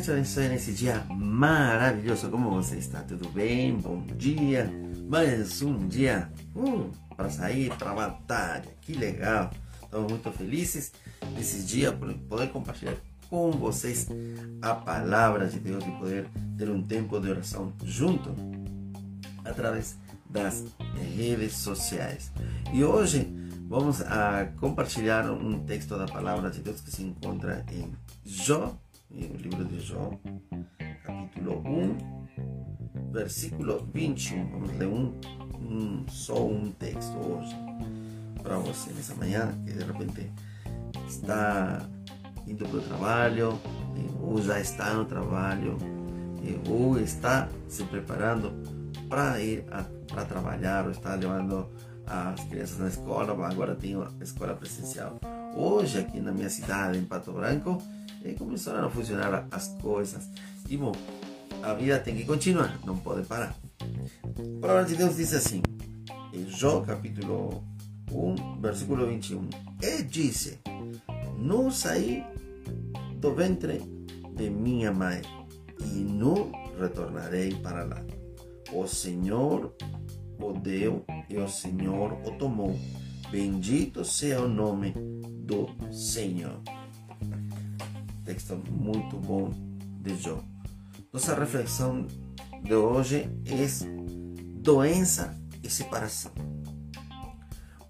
Te abençoe nesse dia maravilhoso. Como você está? Tudo bem? Bom dia. Mais um dia uh, para sair para a batalha. Que legal. Estamos muito felizes nesse dia por poder compartilhar com vocês a palavra de Deus e poder ter um tempo de oração junto através das redes sociais. E hoje vamos a compartilhar um texto da palavra de Deus que se encontra em Jó en el libro de Job, capítulo 1, versículo 21. Vamos um, um só um texto hoje para você nessa manhã que de repente está indo para o trabalho, ou já está no trabalho, ou está se preparando para ir para trabalhar, ou está levando as crianças na escola, agora tem a escola presencial. Hoje aqui na minha cidade, em Pato Branco, e começaram a funcionar as coisas. Bom, a vida tem que continuar, não pode parar. A palavra de Deus diz assim, em Jó capítulo 1, versículo 21. E disse: Não saí do ventre de minha mãe e não retornarei para lá. O Senhor o deu e o Senhor o tomou. Bendito seja o nome do Senhor texto muito bom de Jó. Nossa reflexão de hoje é doença e separação.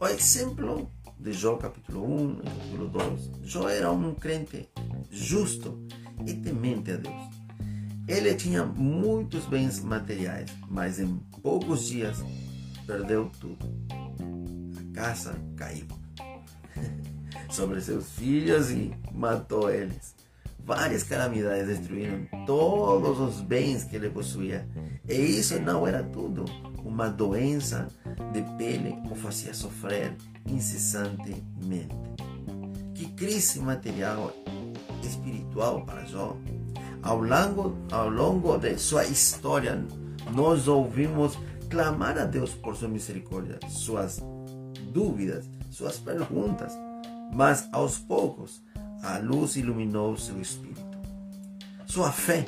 O exemplo de Jó, capítulo 1 e capítulo 2. Jó era um crente justo e temente a Deus. Ele tinha muitos bens materiais, mas em poucos dias perdeu tudo. A casa caiu sobre seus filhos e matou eles. Várias calamidades destruíram todos os bens que ele possuía. E isso não era tudo. Uma doença de pele o fazia sofrer incessantemente. Que crise material espiritual para Jó. Ao longo, ao longo de sua história, nós ouvimos clamar a Deus por sua misericórdia, suas dúvidas, suas perguntas. Mas aos poucos, a luz iluminou seu espírito. Sua fé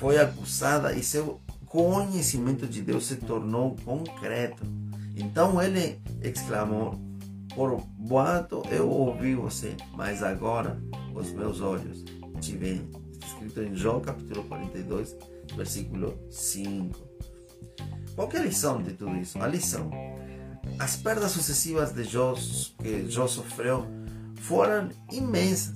foi acusada e seu conhecimento de Deus se tornou concreto. Então ele exclamou: Por boato eu ouvi você, mas agora os meus olhos te veem. Escrito em João capítulo 42, versículo 5. Qual é a lição de tudo isso? A lição. As perdas sucessivas de Jó, que Jó sofreu foram imensas.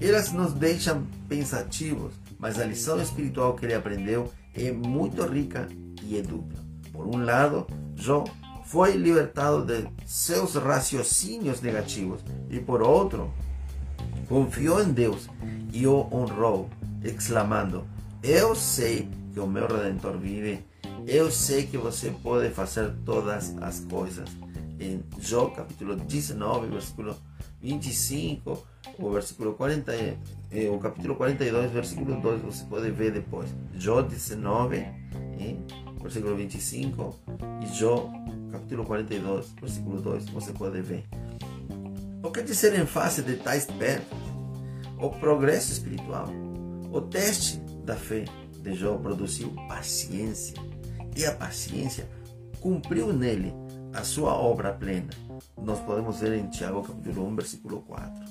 Elas nos deixam pensativos, mas a lição espiritual que ele aprendeu é muito rica e é dupla. Por um lado, Jó foi libertado de seus raciocínios negativos e por outro, confiou em Deus e o honrou, exclamando: Eu sei que o meu redentor vive, eu sei que você pode fazer todas as coisas. Em Jó capítulo 19, versículo 25, o versículo 40, eh, o capítulo 42, versículo 2, você pode ver depois. Jó 19, eh, versículo 25, e Jó capítulo 42, versículo 2, você pode ver. O que dizer em face de tais perdas? O progresso espiritual, o teste da fé de Jó produziu paciência, e a paciência cumpriu nele a sua obra plena nós podemos ver em Tiago capítulo 1, versículo 4.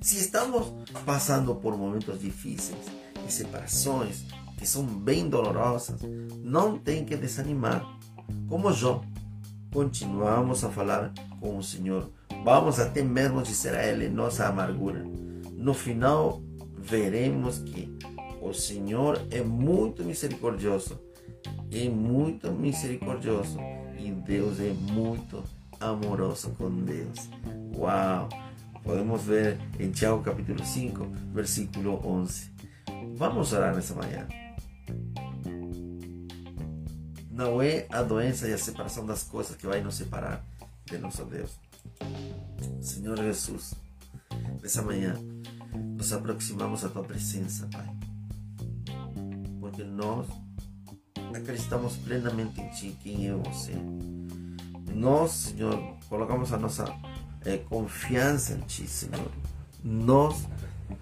Se estamos passando por momentos difíceis e separações que são bem dolorosas, não tem que desanimar. Como Jó, continuamos a falar com o Senhor. Vamos até mesmo dizer a Ele nossa amargura. No final, veremos que o Senhor é muito misericordioso. É muito misericordioso. E Deus é muito amoroso com Deus. Uau! Podemos ver em Tiago capítulo 5, versículo 11. Vamos orar nessa manhã. Não é a doença e a separação das coisas que vai nos separar de nosso Deus. Senhor Jesus, nessa manhã nos aproximamos à tua presença, Pai. Porque nós acreditamos plenamente em Ti, quem é você nós, Senhor, colocamos a nossa é, confiança em Ti, Senhor. Nós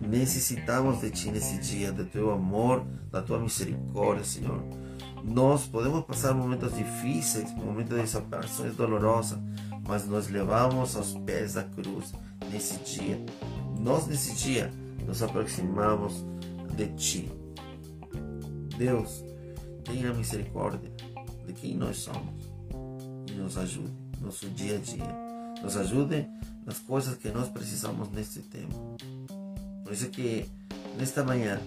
necessitamos de Ti nesse dia, do Teu amor, da Tua misericórdia, Senhor. Nós podemos passar momentos difíceis, momentos de separações dolorosas, mas nós levamos aos pés da cruz nesse dia. Nós, nesse dia, nos aproximamos de Ti. Deus, tenha misericórdia de quem nós somos e nos ajude no nosso dia a dia. Nos ajude nas coisas que nós precisamos neste tempo. Por isso que nesta manhã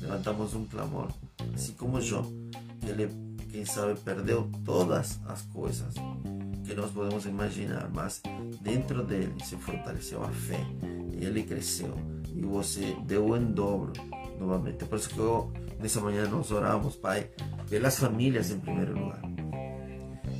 levantamos um clamor, assim como Jó, que ele, quem sabe, perdeu todas as coisas que nós podemos imaginar, mas dentro dele se fortaleceu a fé e ele cresceu e você deu em dobro novamente. Por isso que eu, nessa manhã nós oramos, Pai, pelas famílias em primeiro lugar.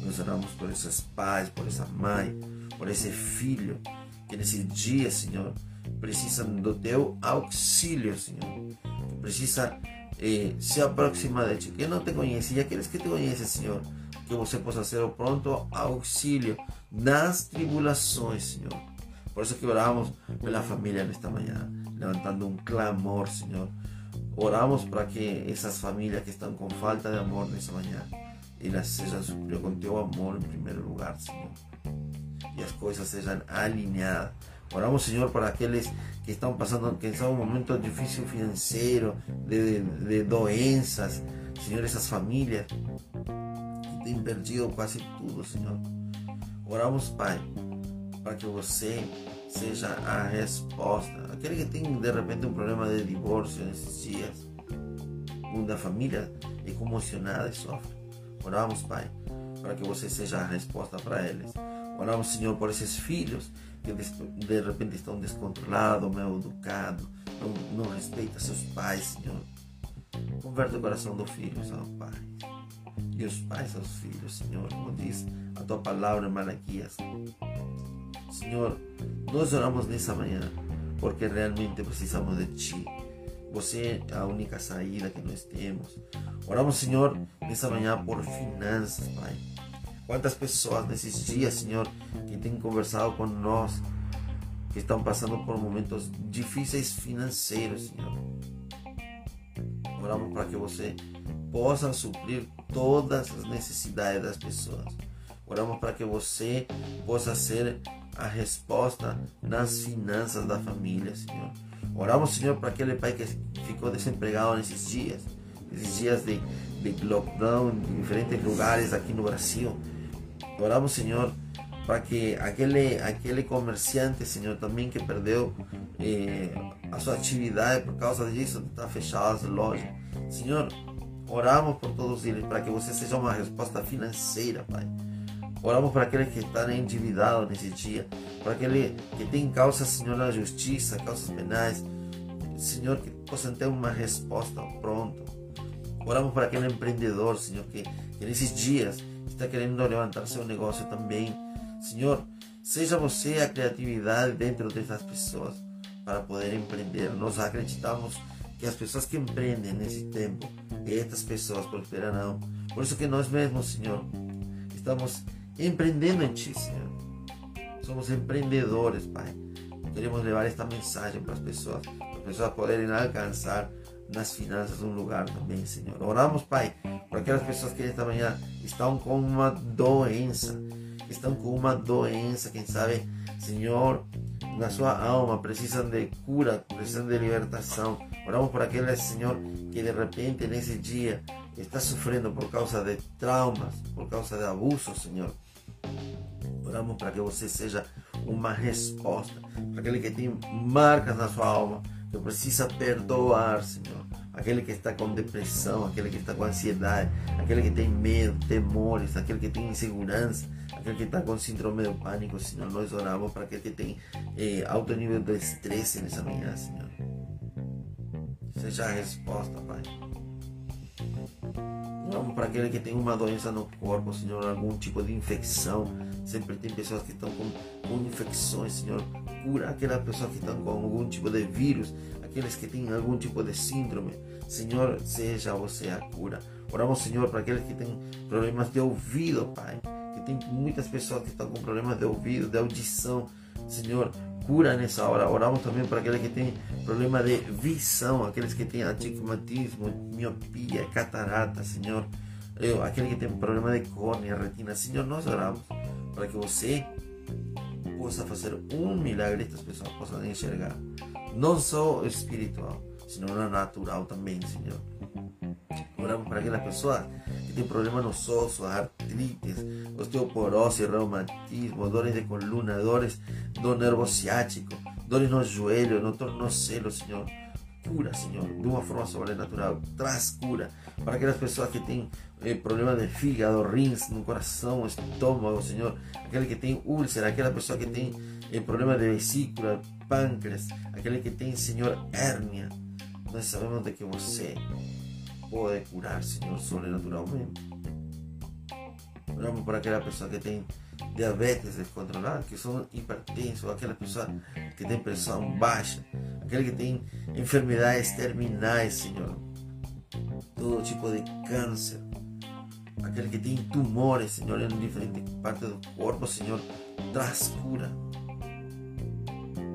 Nós oramos por esses pais, por essa mãe, por esse filho que nesse dia, Senhor, precisa do teu auxílio, Senhor. Precisa eh, se aproximar de ti. Que não te conhece e aqueles que te conhecem, Senhor, que você possa ser o pronto auxílio nas tribulações, Senhor. Por isso que oramos pela família nesta manhã, levantando um clamor, Senhor. Oramos para que essas famílias que estão com falta de amor nessa manhã, elas sejam supridas com teu amor em primeiro lugar, Senhor. E as coisas sejam alinhadas Oramos, Senhor, para aqueles que estão passando, que estão um momento difícil financeiro, de, de doenças, Senhor, essas famílias que têm perdido quase tudo, Senhor. Oramos, Pai, para que você seja a resposta. Aquele que tem de repente um problema de divórcio nesses dias, onde a família é comocionada e sofre. Oramos, Pai, para que você seja a resposta para eles. Oramos, Senhor, por esses filhos que de repente estão descontrolados, mal educados, não, não respeita seus pais, Senhor. Converte o coração do filho aos pais. E os pais aos filhos, Senhor, como diz a tua palavra em Malaquias. Senhor, nós oramos nessa manhã porque realmente precisamos de Ti. Você é a única saída que nós temos. Oramos, Senhor, nessa manhã por finanças, Pai Quantas pessoas nesses dias, Senhor, que têm conversado com nós, que estão passando por momentos difíceis financeiros, Senhor. Oramos para que você possa suprir todas as necessidades das pessoas. Oramos para que você possa ser a resposta nas finanças da família, Senhor. Oramos, Senhor, para aquele pai que ficou desempregado nesses dias, nesses dias de, de lockdown em diferentes lugares aqui no Brasil. Oramos, Senhor, para que aquele, aquele comerciante, Senhor, também que perdeu eh, a sua atividade por causa disso, está fechadas as lojas. Senhor, oramos por todos eles para que você seja uma resposta financeira, Pai. Oramos para aqueles que estão endividados nesse dia, para aqueles que têm causas, Senhor, na justiça, causas penais. Senhor, que possam ter uma resposta pronto. Oramos para aquele empreendedor, Senhor, que, que nesses dias está querendo levantar seu negócio também. Senhor, seja você a criatividade dentro dessas pessoas para poder empreender. Nós acreditamos que as pessoas que empreendem nesse tempo, estas pessoas prosperarão. Por isso que nós mesmos, Senhor, estamos empreendendo em Ti, Senhor. Somos empreendedores, Pai. Queremos levar esta mensagem para as pessoas, para as pessoas poderem alcançar nas finanças um lugar também, Senhor. Oramos, Pai, para aquelas pessoas que esta manhã estão com uma doença, estão com uma doença, quem sabe, Senhor, na sua alma, precisam de cura, precisam de libertação. Oramos por aqueles, Senhor, que de repente nesse dia está sofrendo por causa de traumas, por causa de abuso, Senhor. Oramos para que você seja uma resposta para aquele que tem marcas na sua alma, que precisa perdoar, Senhor aquele que está com depressão, aquele que está com ansiedade, aquele que tem medo, temores, aquele que tem insegurança, aquele que está com síndrome do pânico, Senhor, nós oramos para aquele que tem eh, alto nível de estresse nessa manhã, Senhor. Seja a resposta, Pai. Oramos para aquele que tem uma doença no corpo, Senhor, algum tipo de infecção. Sempre tem pessoas que estão com, com infecções, Senhor. Cura aquelas pessoas que estão com algum tipo de vírus, aqueles que têm algum tipo de síndrome. Senhor, seja você a cura. Oramos, Senhor, para aqueles que têm problemas de ouvido, Pai. Que tem muitas pessoas que estão com problemas de ouvido, de audição. Senhor, cura nessa hora. Oramos também para aqueles que têm problema de visão, aqueles que têm astigmatismo, miopia, catarata, Senhor. Aquele que tem problema de córnea, retina, Senhor, nós oramos para que você possa fazer um milagre, estas pessoas possam enxergar, não só espiritual, senão natural também, Senhor. Oramos para aquela pessoa que tem problema nos ossos, artrites, osteoporose, reumatismo, dores de coluna, dores do nervo ciático, dores no joelho, no tornozelo, Senhor. Cura, Senhor, de uma forma sobrenatural. Traz cura para aquelas pessoas que têm eh, problema de fígado, rins, no coração, estômago, Senhor. Aquele que tem úlcera, aquela pessoa que tem eh, problema de vesícula, pâncreas, aquele que tem, Senhor, hérnia. Nós sabemos de que você pode curar, Senhor, sobrenaturalmente. Oramos por aquela pessoa que tem diabetes descontrolada, que são hipertensos, aquela pessoa que tem pressão baixa, aquele que tem enfermidades terminais, Senhor. Todo tipo de câncer, aquele que tem tumores, Senhor, em diferentes partes do corpo, Senhor, traz cura.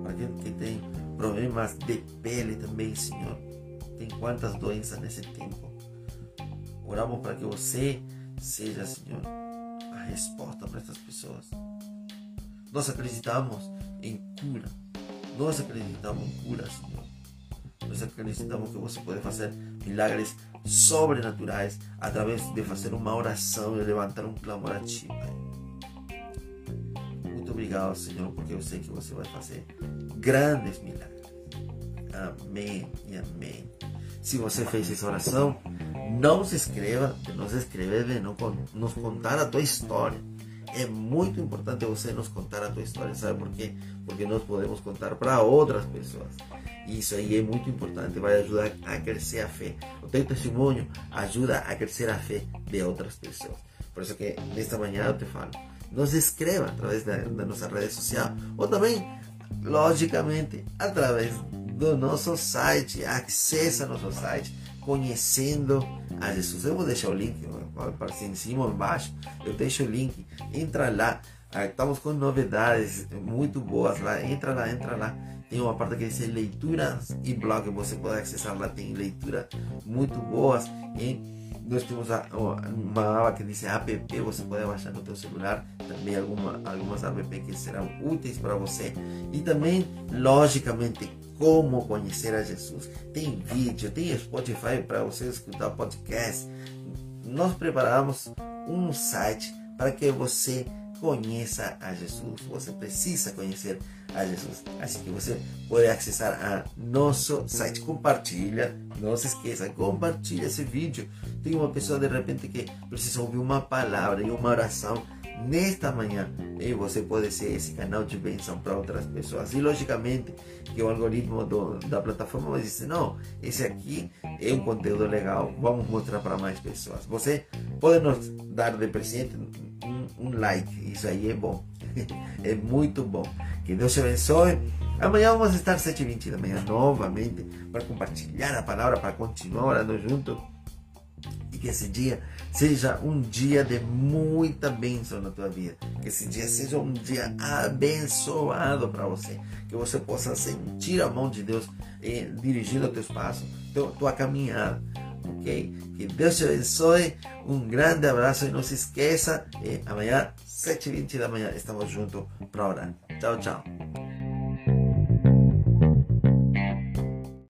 Para aquele que tem problemas de pele também, Senhor tem quantas doenças nesse tempo. Oramos para que você seja, Senhor, resposta para essas pessoas. Nós acreditamos em cura. Nós acreditamos em cura, Senhor. Nós acreditamos que você pode fazer milagres sobrenaturais através de fazer uma oração e levantar um clamor a Ti, Pai. Muito obrigado, Senhor, porque eu sei que você vai fazer grandes milagres. Amém e amém. Se você fez essa oração, não se inscreva, de nos escrever, de nos contar a tua história. É muito importante você nos contar a tua história, sabe por quê? Porque nós podemos contar para outras pessoas. Isso aí é muito importante, vai ajudar a crescer a fé. O teu testemunho ajuda a crescer a fé de outras pessoas. Por isso que nesta manhã eu te falo, nos escreva através da, da nossa rede social ou também, logicamente, através do nosso site, acessa nosso site, conhecendo a Jesus. Eu vou deixar o link, aparecer em cima ou embaixo, eu deixo o link, entra lá, ah, estamos com novidades muito boas lá, entra lá, entra lá. Tem uma parte que diz leituras e blog, você pode acessar lá, tem leituras muito boas. E nós temos uma aba que diz app, você pode baixar no teu celular, também alguma, algumas app que serão úteis para você. E também, logicamente, como conhecer a Jesus. Tem vídeo, tem Spotify para você escutar podcast. Nós preparamos um site para que você conheça a Jesus. Você precisa conhecer a Jesus. Assim que você pode acessar a nosso site. Compartilha, não se esqueça, compartilha esse vídeo. Tem uma pessoa de repente que precisa ouvir uma palavra e uma oração nesta manhã e você pode ser esse canal de bênção para outras pessoas. E logicamente que o algoritmo do, da plataforma dizer, não, esse aqui é um conteúdo legal, vamos mostrar para mais pessoas. Você pode nos dar de presente um, um like, isso aí é bom, é muito bom. Que Deus te abençoe. Amanhã vamos estar 7h20 da manhã novamente para compartilhar a palavra, para continuar orando junto que esse dia seja um dia de muita bênção na tua vida. Que esse dia seja um dia abençoado para você. Que você possa sentir a mão de Deus eh, dirigindo teus passos, tua, tua caminhada. Ok? Que Deus te abençoe. Um grande abraço e não se esqueça. Eh, amanhã, 7h20 da manhã, estamos juntos para orar. Tchau, tchau.